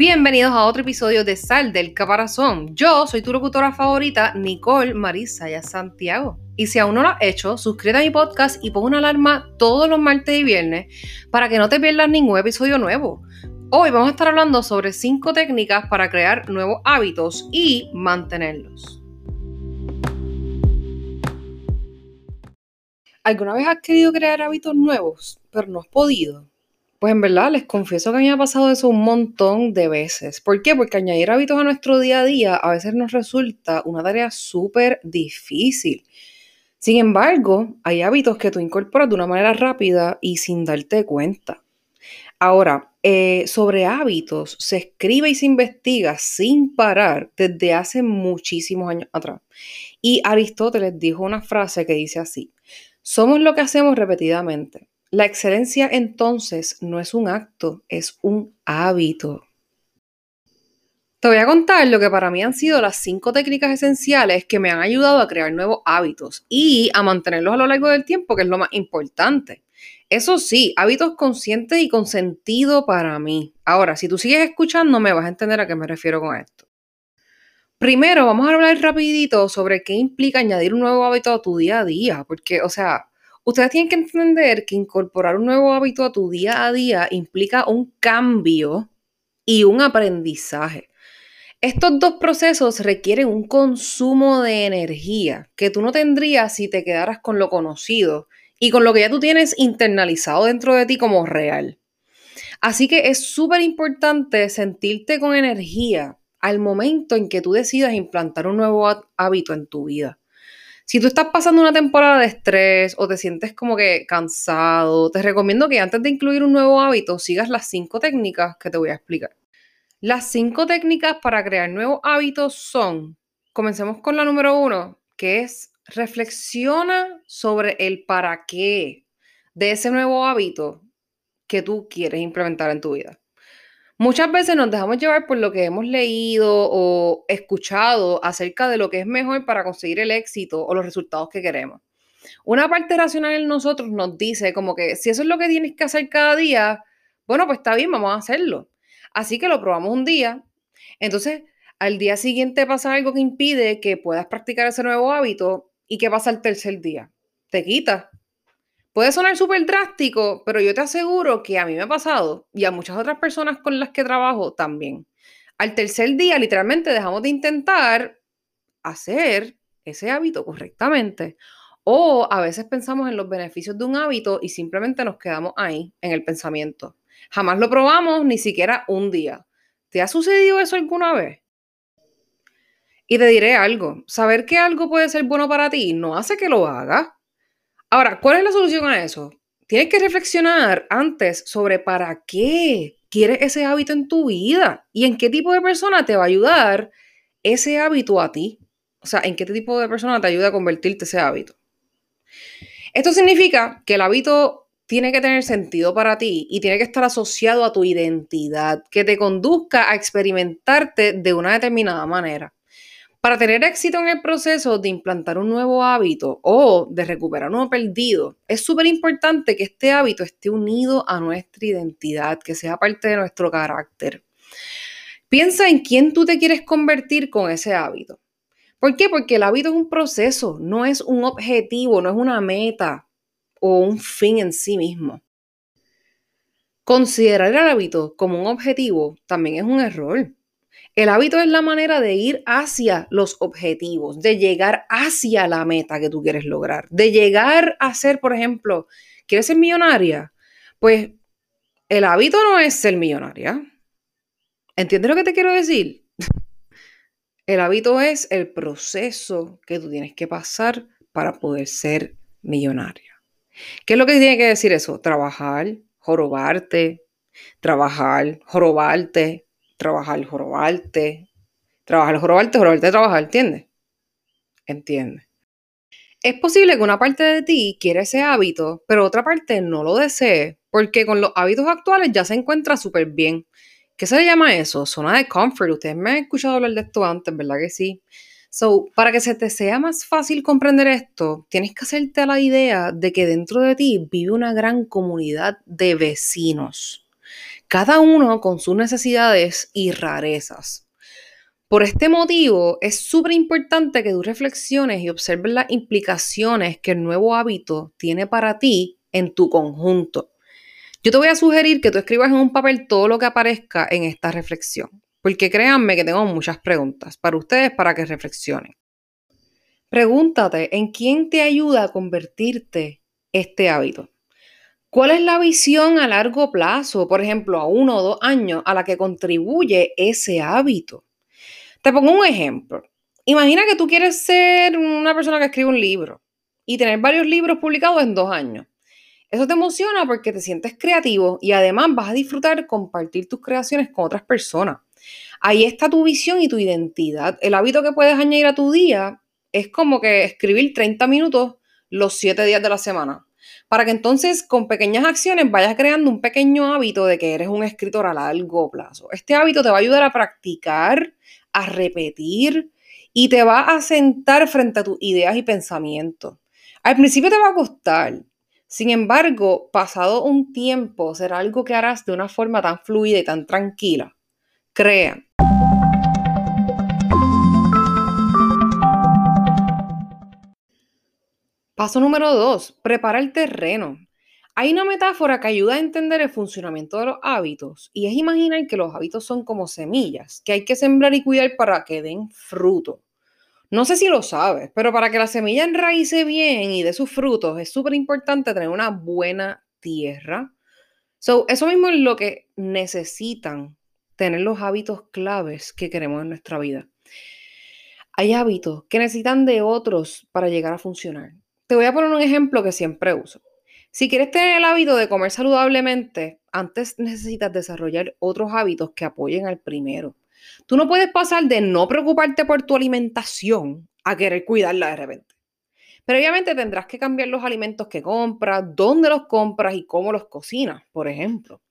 Bienvenidos a otro episodio de Sal del Caparazón. Yo soy tu locutora favorita, Nicole Marisaya Santiago. Y si aún no lo has hecho, suscríbete a mi podcast y pon una alarma todos los martes y viernes para que no te pierdas ningún episodio nuevo. Hoy vamos a estar hablando sobre 5 técnicas para crear nuevos hábitos y mantenerlos. ¿Alguna vez has querido crear hábitos nuevos, pero no has podido? Pues en verdad les confieso que a mí me ha pasado eso un montón de veces. ¿Por qué? Porque añadir hábitos a nuestro día a día a veces nos resulta una tarea súper difícil. Sin embargo, hay hábitos que tú incorporas de una manera rápida y sin darte cuenta. Ahora, eh, sobre hábitos se escribe y se investiga sin parar desde hace muchísimos años atrás. Y Aristóteles dijo una frase que dice así, somos lo que hacemos repetidamente. La excelencia entonces no es un acto, es un hábito. Te voy a contar lo que para mí han sido las cinco técnicas esenciales que me han ayudado a crear nuevos hábitos y a mantenerlos a lo largo del tiempo, que es lo más importante. Eso sí, hábitos conscientes y con sentido para mí. Ahora, si tú sigues escuchando, me vas a entender a qué me refiero con esto. Primero, vamos a hablar rapidito sobre qué implica añadir un nuevo hábito a tu día a día, porque, o sea, Ustedes tienen que entender que incorporar un nuevo hábito a tu día a día implica un cambio y un aprendizaje. Estos dos procesos requieren un consumo de energía que tú no tendrías si te quedaras con lo conocido y con lo que ya tú tienes internalizado dentro de ti como real. Así que es súper importante sentirte con energía al momento en que tú decidas implantar un nuevo hábito en tu vida. Si tú estás pasando una temporada de estrés o te sientes como que cansado, te recomiendo que antes de incluir un nuevo hábito sigas las cinco técnicas que te voy a explicar. Las cinco técnicas para crear nuevos hábitos son, comencemos con la número uno, que es reflexiona sobre el para qué de ese nuevo hábito que tú quieres implementar en tu vida. Muchas veces nos dejamos llevar por lo que hemos leído o escuchado acerca de lo que es mejor para conseguir el éxito o los resultados que queremos. Una parte racional en nosotros nos dice como que si eso es lo que tienes que hacer cada día, bueno, pues está bien, vamos a hacerlo. Así que lo probamos un día. Entonces, al día siguiente pasa algo que impide que puedas practicar ese nuevo hábito y ¿qué pasa el tercer día? Te quita. Puede sonar súper drástico, pero yo te aseguro que a mí me ha pasado y a muchas otras personas con las que trabajo también. Al tercer día, literalmente dejamos de intentar hacer ese hábito correctamente. O a veces pensamos en los beneficios de un hábito y simplemente nos quedamos ahí, en el pensamiento. Jamás lo probamos, ni siquiera un día. ¿Te ha sucedido eso alguna vez? Y te diré algo, saber que algo puede ser bueno para ti no hace que lo hagas. Ahora, ¿cuál es la solución a eso? Tienes que reflexionar antes sobre para qué quieres ese hábito en tu vida y en qué tipo de persona te va a ayudar ese hábito a ti. O sea, en qué tipo de persona te ayuda a convertirte ese hábito. Esto significa que el hábito tiene que tener sentido para ti y tiene que estar asociado a tu identidad, que te conduzca a experimentarte de una determinada manera. Para tener éxito en el proceso de implantar un nuevo hábito o de recuperar uno perdido, es súper importante que este hábito esté unido a nuestra identidad, que sea parte de nuestro carácter. Piensa en quién tú te quieres convertir con ese hábito. ¿Por qué? Porque el hábito es un proceso, no es un objetivo, no es una meta o un fin en sí mismo. Considerar el hábito como un objetivo también es un error. El hábito es la manera de ir hacia los objetivos, de llegar hacia la meta que tú quieres lograr, de llegar a ser, por ejemplo, ¿quieres ser millonaria? Pues el hábito no es ser millonaria. ¿Entiendes lo que te quiero decir? El hábito es el proceso que tú tienes que pasar para poder ser millonaria. ¿Qué es lo que tiene que decir eso? Trabajar, jorobarte, trabajar, jorobarte, trabajar, jorobarte, trabajar, jorobarte, jorobarte, trabajar, ¿entiendes? Entiende. Es posible que una parte de ti quiera ese hábito, pero otra parte no lo desee, porque con los hábitos actuales ya se encuentra súper bien. ¿Qué se le llama eso? Zona de comfort. Ustedes me han escuchado hablar de esto antes, ¿verdad que sí? So, para que se te sea más fácil comprender esto, tienes que hacerte la idea de que dentro de ti vive una gran comunidad de vecinos cada uno con sus necesidades y rarezas. Por este motivo, es súper importante que tú reflexiones y observes las implicaciones que el nuevo hábito tiene para ti en tu conjunto. Yo te voy a sugerir que tú escribas en un papel todo lo que aparezca en esta reflexión, porque créanme que tengo muchas preguntas para ustedes para que reflexionen. Pregúntate en quién te ayuda a convertirte este hábito. ¿Cuál es la visión a largo plazo, por ejemplo, a uno o dos años, a la que contribuye ese hábito? Te pongo un ejemplo. Imagina que tú quieres ser una persona que escribe un libro y tener varios libros publicados en dos años. Eso te emociona porque te sientes creativo y además vas a disfrutar compartir tus creaciones con otras personas. Ahí está tu visión y tu identidad. El hábito que puedes añadir a tu día es como que escribir 30 minutos los 7 días de la semana para que entonces con pequeñas acciones vayas creando un pequeño hábito de que eres un escritor a largo plazo. Este hábito te va a ayudar a practicar, a repetir y te va a sentar frente a tus ideas y pensamientos. Al principio te va a costar, sin embargo, pasado un tiempo será algo que harás de una forma tan fluida y tan tranquila. Crea. Paso número dos, prepara el terreno. Hay una metáfora que ayuda a entender el funcionamiento de los hábitos y es imaginar que los hábitos son como semillas que hay que sembrar y cuidar para que den fruto. No sé si lo sabes, pero para que la semilla enraíce bien y dé sus frutos es súper importante tener una buena tierra. So, eso mismo es lo que necesitan tener los hábitos claves que queremos en nuestra vida. Hay hábitos que necesitan de otros para llegar a funcionar. Te voy a poner un ejemplo que siempre uso. Si quieres tener el hábito de comer saludablemente, antes necesitas desarrollar otros hábitos que apoyen al primero. Tú no puedes pasar de no preocuparte por tu alimentación a querer cuidarla de repente. Pero obviamente tendrás que cambiar los alimentos que compras, dónde los compras y cómo los cocinas, por ejemplo.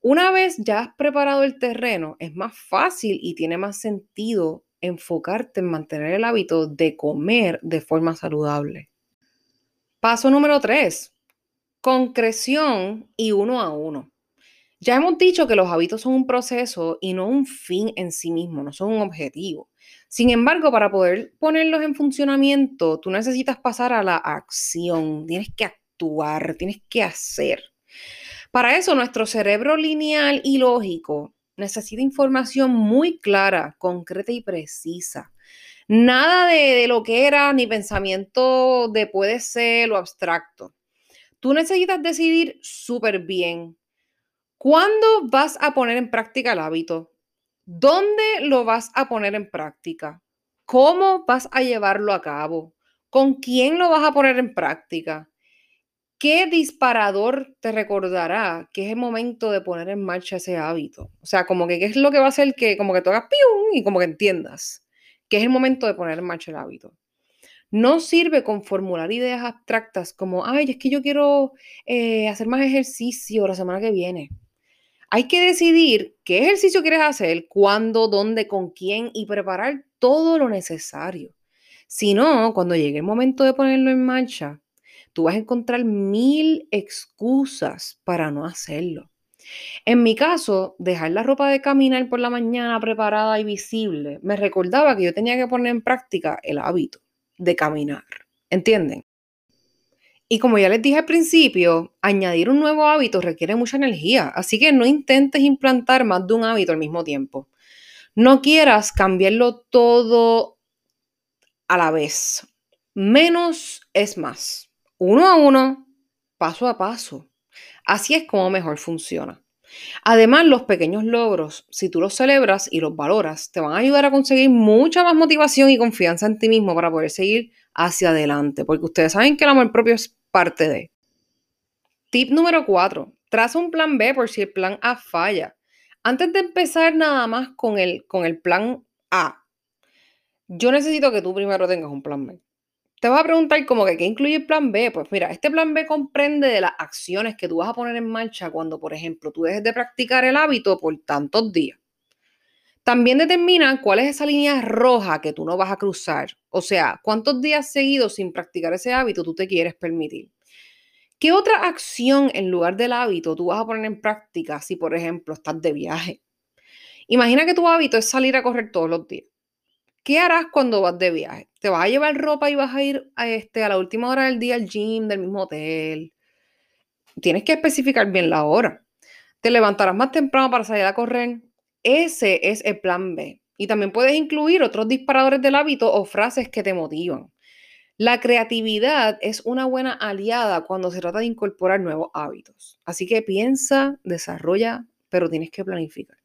Una vez ya has preparado el terreno, es más fácil y tiene más sentido enfocarte en mantener el hábito de comer de forma saludable. Paso número 3. Concreción y uno a uno. Ya hemos dicho que los hábitos son un proceso y no un fin en sí mismo, no son un objetivo. Sin embargo, para poder ponerlos en funcionamiento, tú necesitas pasar a la acción, tienes que actuar, tienes que hacer. Para eso, nuestro cerebro lineal y lógico necesita información muy clara, concreta y precisa. Nada de, lo que era ni pensamiento de puede ser lo abstracto. Tú necesitas decidir súper bien cuándo vas a poner en práctica el hábito, dónde lo vas a poner en práctica, cómo vas a llevarlo a cabo, con quién lo vas a poner en práctica. ¿Qué disparador te recordará que es el momento de poner en marcha ese hábito? O sea, como que qué es lo que va a hacer que como que tú hagas pium y como que entiendas que es el momento de poner en marcha el hábito. No sirve con formular ideas abstractas como, ay, es que yo quiero eh, hacer más ejercicio la semana que viene. Hay que decidir qué ejercicio quieres hacer, cuándo, dónde, con quién y preparar todo lo necesario. Si no, cuando llegue el momento de ponerlo en marcha, tú vas a encontrar mil excusas para no hacerlo. En mi caso, dejar la ropa de caminar por la mañana preparada y visible me recordaba que yo tenía que poner en práctica el hábito de caminar. ¿Entienden? Y como ya les dije al principio, añadir un nuevo hábito requiere mucha energía, así que no intentes implantar más de un hábito al mismo tiempo. No quieras cambiarlo todo a la vez. Menos es más. Uno a uno, paso a paso. Así es como mejor funciona. Además, los pequeños logros, si tú los celebras y los valoras, te van a ayudar a conseguir mucha más motivación y confianza en ti mismo para poder seguir hacia adelante, porque ustedes saben que el amor propio es parte de. Tip número 4. Traza un plan B por si el plan A falla. Antes de empezar nada más con el, con el plan A, yo necesito que tú primero tengas un plan B. Te vas a preguntar como que qué incluye el plan B. Pues mira, este plan B comprende de las acciones que tú vas a poner en marcha cuando, por ejemplo, tú dejes de practicar el hábito por tantos días. También determina cuál es esa línea roja que tú no vas a cruzar. O sea, cuántos días seguidos sin practicar ese hábito tú te quieres permitir. ¿Qué otra acción en lugar del hábito tú vas a poner en práctica si, por ejemplo, estás de viaje? Imagina que tu hábito es salir a correr todos los días. ¿Qué harás cuando vas de viaje? ¿Te vas a llevar ropa y vas a ir a, este, a la última hora del día al gym del mismo hotel? Tienes que especificar bien la hora. ¿Te levantarás más temprano para salir a correr? Ese es el plan B. Y también puedes incluir otros disparadores del hábito o frases que te motivan. La creatividad es una buena aliada cuando se trata de incorporar nuevos hábitos. Así que piensa, desarrolla, pero tienes que planificar.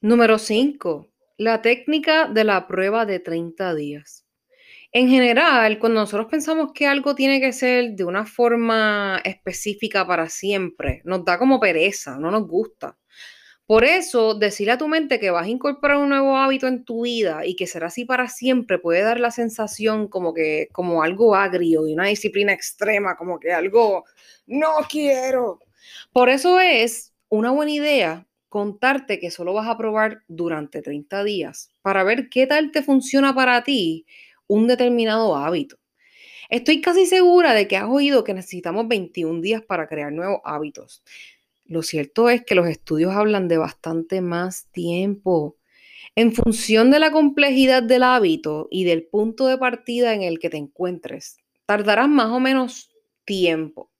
Número 5. La técnica de la prueba de 30 días. En general, cuando nosotros pensamos que algo tiene que ser de una forma específica para siempre, nos da como pereza, no nos gusta. Por eso, decirle a tu mente que vas a incorporar un nuevo hábito en tu vida y que será así para siempre puede dar la sensación como que como algo agrio y una disciplina extrema, como que algo no quiero. Por eso es una buena idea contarte que solo vas a probar durante 30 días para ver qué tal te funciona para ti un determinado hábito. Estoy casi segura de que has oído que necesitamos 21 días para crear nuevos hábitos. Lo cierto es que los estudios hablan de bastante más tiempo. En función de la complejidad del hábito y del punto de partida en el que te encuentres, tardarás más o menos tiempo.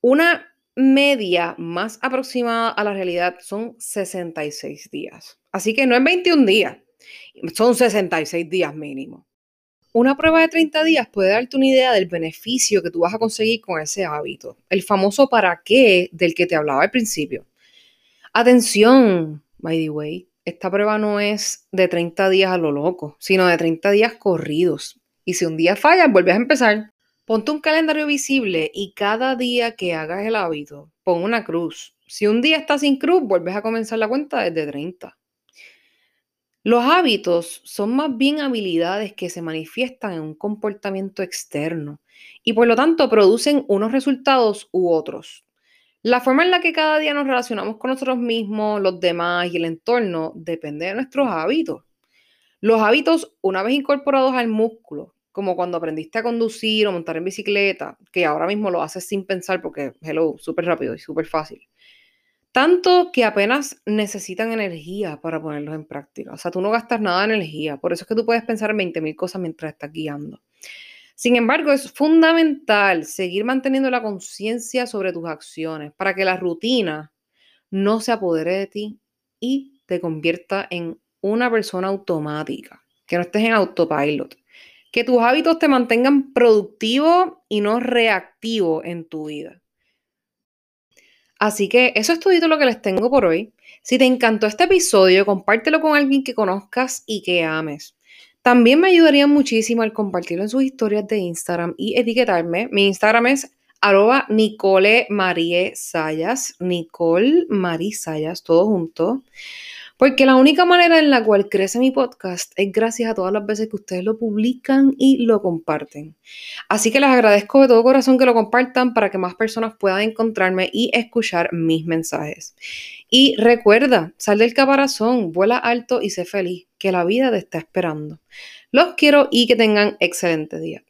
Una media más aproximada a la realidad son 66 días. Así que no es 21 días, son 66 días mínimo. Una prueba de 30 días puede darte una idea del beneficio que tú vas a conseguir con ese hábito, el famoso para qué del que te hablaba al principio. Atención, by the way, esta prueba no es de 30 días a lo loco, sino de 30 días corridos. Y si un día fallas, vuelves a empezar. Ponte un calendario visible y cada día que hagas el hábito, pon una cruz. Si un día estás sin cruz, vuelves a comenzar la cuenta desde 30. Los hábitos son más bien habilidades que se manifiestan en un comportamiento externo y por lo tanto producen unos resultados u otros. La forma en la que cada día nos relacionamos con nosotros mismos, los demás y el entorno depende de nuestros hábitos. Los hábitos, una vez incorporados al músculo, como cuando aprendiste a conducir o montar en bicicleta, que ahora mismo lo haces sin pensar porque, hello, súper rápido y súper fácil tanto que apenas necesitan energía para ponerlos en práctica. O sea, tú no gastas nada de energía. Por eso es que tú puedes pensar en 20.000 cosas mientras estás guiando. Sin embargo, es fundamental seguir manteniendo la conciencia sobre tus acciones para que la rutina no se apodere de ti y te convierta en una persona automática, que no estés en autopilot, que tus hábitos te mantengan productivo y no reactivo en tu vida. Así que eso es todo lo que les tengo por hoy. Si te encantó este episodio, compártelo con alguien que conozcas y que ames. También me ayudaría muchísimo al compartirlo en sus historias de Instagram y etiquetarme. Mi Instagram es arroba Nicole Marie Sayas, Nicole Marie Sayas, todo junto. Porque la única manera en la cual crece mi podcast es gracias a todas las veces que ustedes lo publican y lo comparten. Así que les agradezco de todo corazón que lo compartan para que más personas puedan encontrarme y escuchar mis mensajes. Y recuerda, sal del caparazón, vuela alto y sé feliz, que la vida te está esperando. Los quiero y que tengan excelente día.